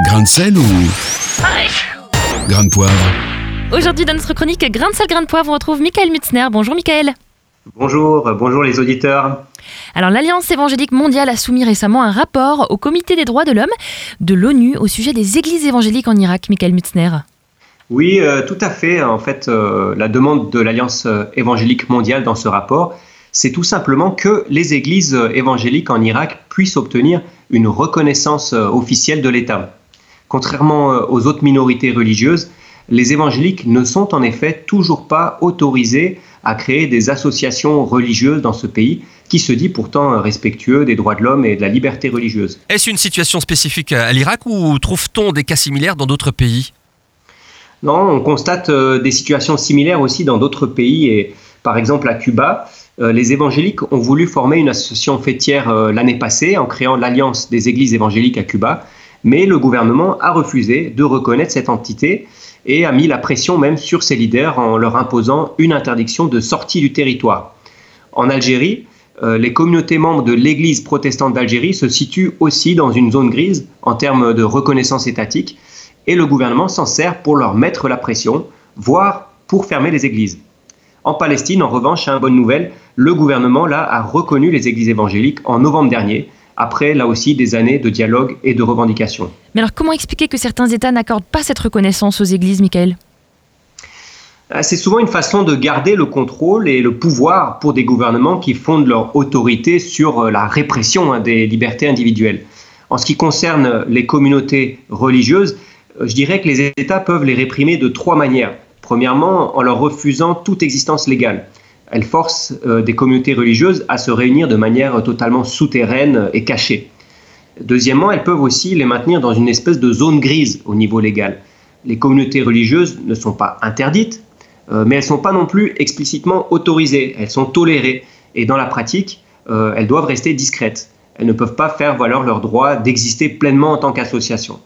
Grain de sel ou grain de poivre Aujourd'hui, dans notre chronique Grain de sel, grain de poivre, on retrouve Michael Mutzner. Bonjour Michael. Bonjour, bonjour les auditeurs. Alors, l'Alliance évangélique mondiale a soumis récemment un rapport au Comité des droits de l'homme de l'ONU au sujet des églises évangéliques en Irak, Michael Mutzner. Oui, euh, tout à fait. En fait, euh, la demande de l'Alliance euh, évangélique mondiale dans ce rapport, c'est tout simplement que les églises évangéliques en Irak puissent obtenir une reconnaissance officielle de l'État. Contrairement euh, aux autres minorités religieuses, les évangéliques ne sont en effet toujours pas autorisés à créer des associations religieuses dans ce pays qui se dit pourtant respectueux des droits de l'homme et de la liberté religieuse. Est-ce une situation spécifique à l'Irak ou trouve-t-on des cas similaires dans d'autres pays? Non, on constate euh, des situations similaires aussi dans d'autres pays et par exemple à Cuba, euh, les évangéliques ont voulu former une association fêtière euh, l'année passée en créant l'Alliance des églises évangéliques à Cuba, mais le gouvernement a refusé de reconnaître cette entité et a mis la pression même sur ses leaders en leur imposant une interdiction de sortie du territoire. En Algérie, euh, les communautés membres de l'Église protestante d'Algérie se situent aussi dans une zone grise en termes de reconnaissance étatique et le gouvernement s'en sert pour leur mettre la pression, voire pour fermer les églises. En Palestine, en revanche, une bonne nouvelle, le gouvernement a reconnu les églises évangéliques en novembre dernier, après là aussi des années de dialogue et de revendication. Mais alors, comment expliquer que certains États n'accordent pas cette reconnaissance aux églises, Michael? Euh, C'est souvent une façon de garder le contrôle et le pouvoir pour des gouvernements qui fondent leur autorité sur euh, la répression hein, des libertés individuelles. En ce qui concerne les communautés religieuses, euh, je dirais que les États peuvent les réprimer de trois manières. Premièrement, en leur refusant toute existence légale. Elles forcent euh, des communautés religieuses à se réunir de manière totalement souterraine et cachée. Deuxièmement, elles peuvent aussi les maintenir dans une espèce de zone grise au niveau légal. Les communautés religieuses ne sont pas interdites, euh, mais elles ne sont pas non plus explicitement autorisées. Elles sont tolérées. Et dans la pratique, euh, elles doivent rester discrètes. Elles ne peuvent pas faire valoir leur droit d'exister pleinement en tant qu'association.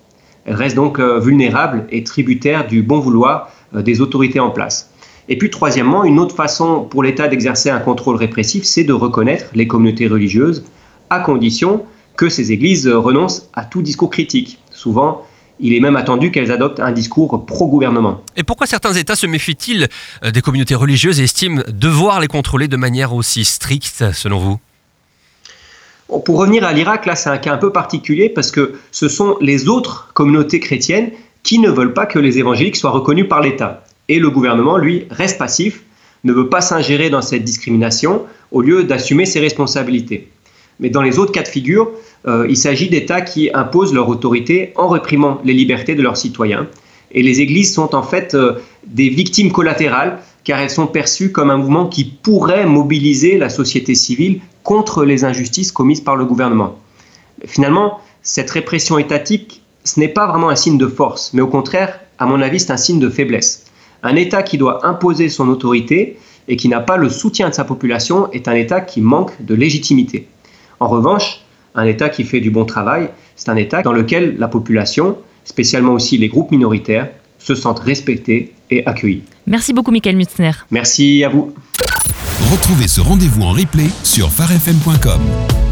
Elles restent donc vulnérables et tributaires du bon vouloir des autorités en place. Et puis troisièmement, une autre façon pour l'État d'exercer un contrôle répressif, c'est de reconnaître les communautés religieuses à condition que ces églises renoncent à tout discours critique. Souvent, il est même attendu qu'elles adoptent un discours pro-gouvernement. Et pourquoi certains États se méfient-ils euh, des communautés religieuses et estiment devoir les contrôler de manière aussi stricte, selon vous? Bon, Pour revenir à l'Irak, là, c'est un cas un peu particulier parce que ce sont les autres communautés chrétiennes qui ne veulent pas que les évangéliques soient reconnus par l'État. Et le gouvernement, lui, reste passif, ne veut pas s'ingérer dans cette discrimination au lieu d'assumer ses responsabilités. Mais dans les autres cas de figure, euh, il s'agit d'États qui imposent leur autorité en réprimant les libertés de leurs citoyens. Et les églises sont en fait euh, des victimes collatérales car elles sont perçues comme un mouvement qui pourrait mobiliser la société civile contre les injustices commises par le gouvernement. Finalement, cette répression étatique, ce n'est pas vraiment un signe de force, mais au contraire, à mon avis, c'est un signe de faiblesse. Un État qui doit imposer son autorité et qui n'a pas le soutien de sa population est un État qui manque de légitimité. En revanche, un État qui fait du bon travail, c'est un État dans lequel la population, spécialement aussi les groupes minoritaires, se sentent respectés et accueillis. Merci beaucoup, Michael Mutzner. Merci à vous. Retrouvez ce rendez-vous en replay sur farfm.com.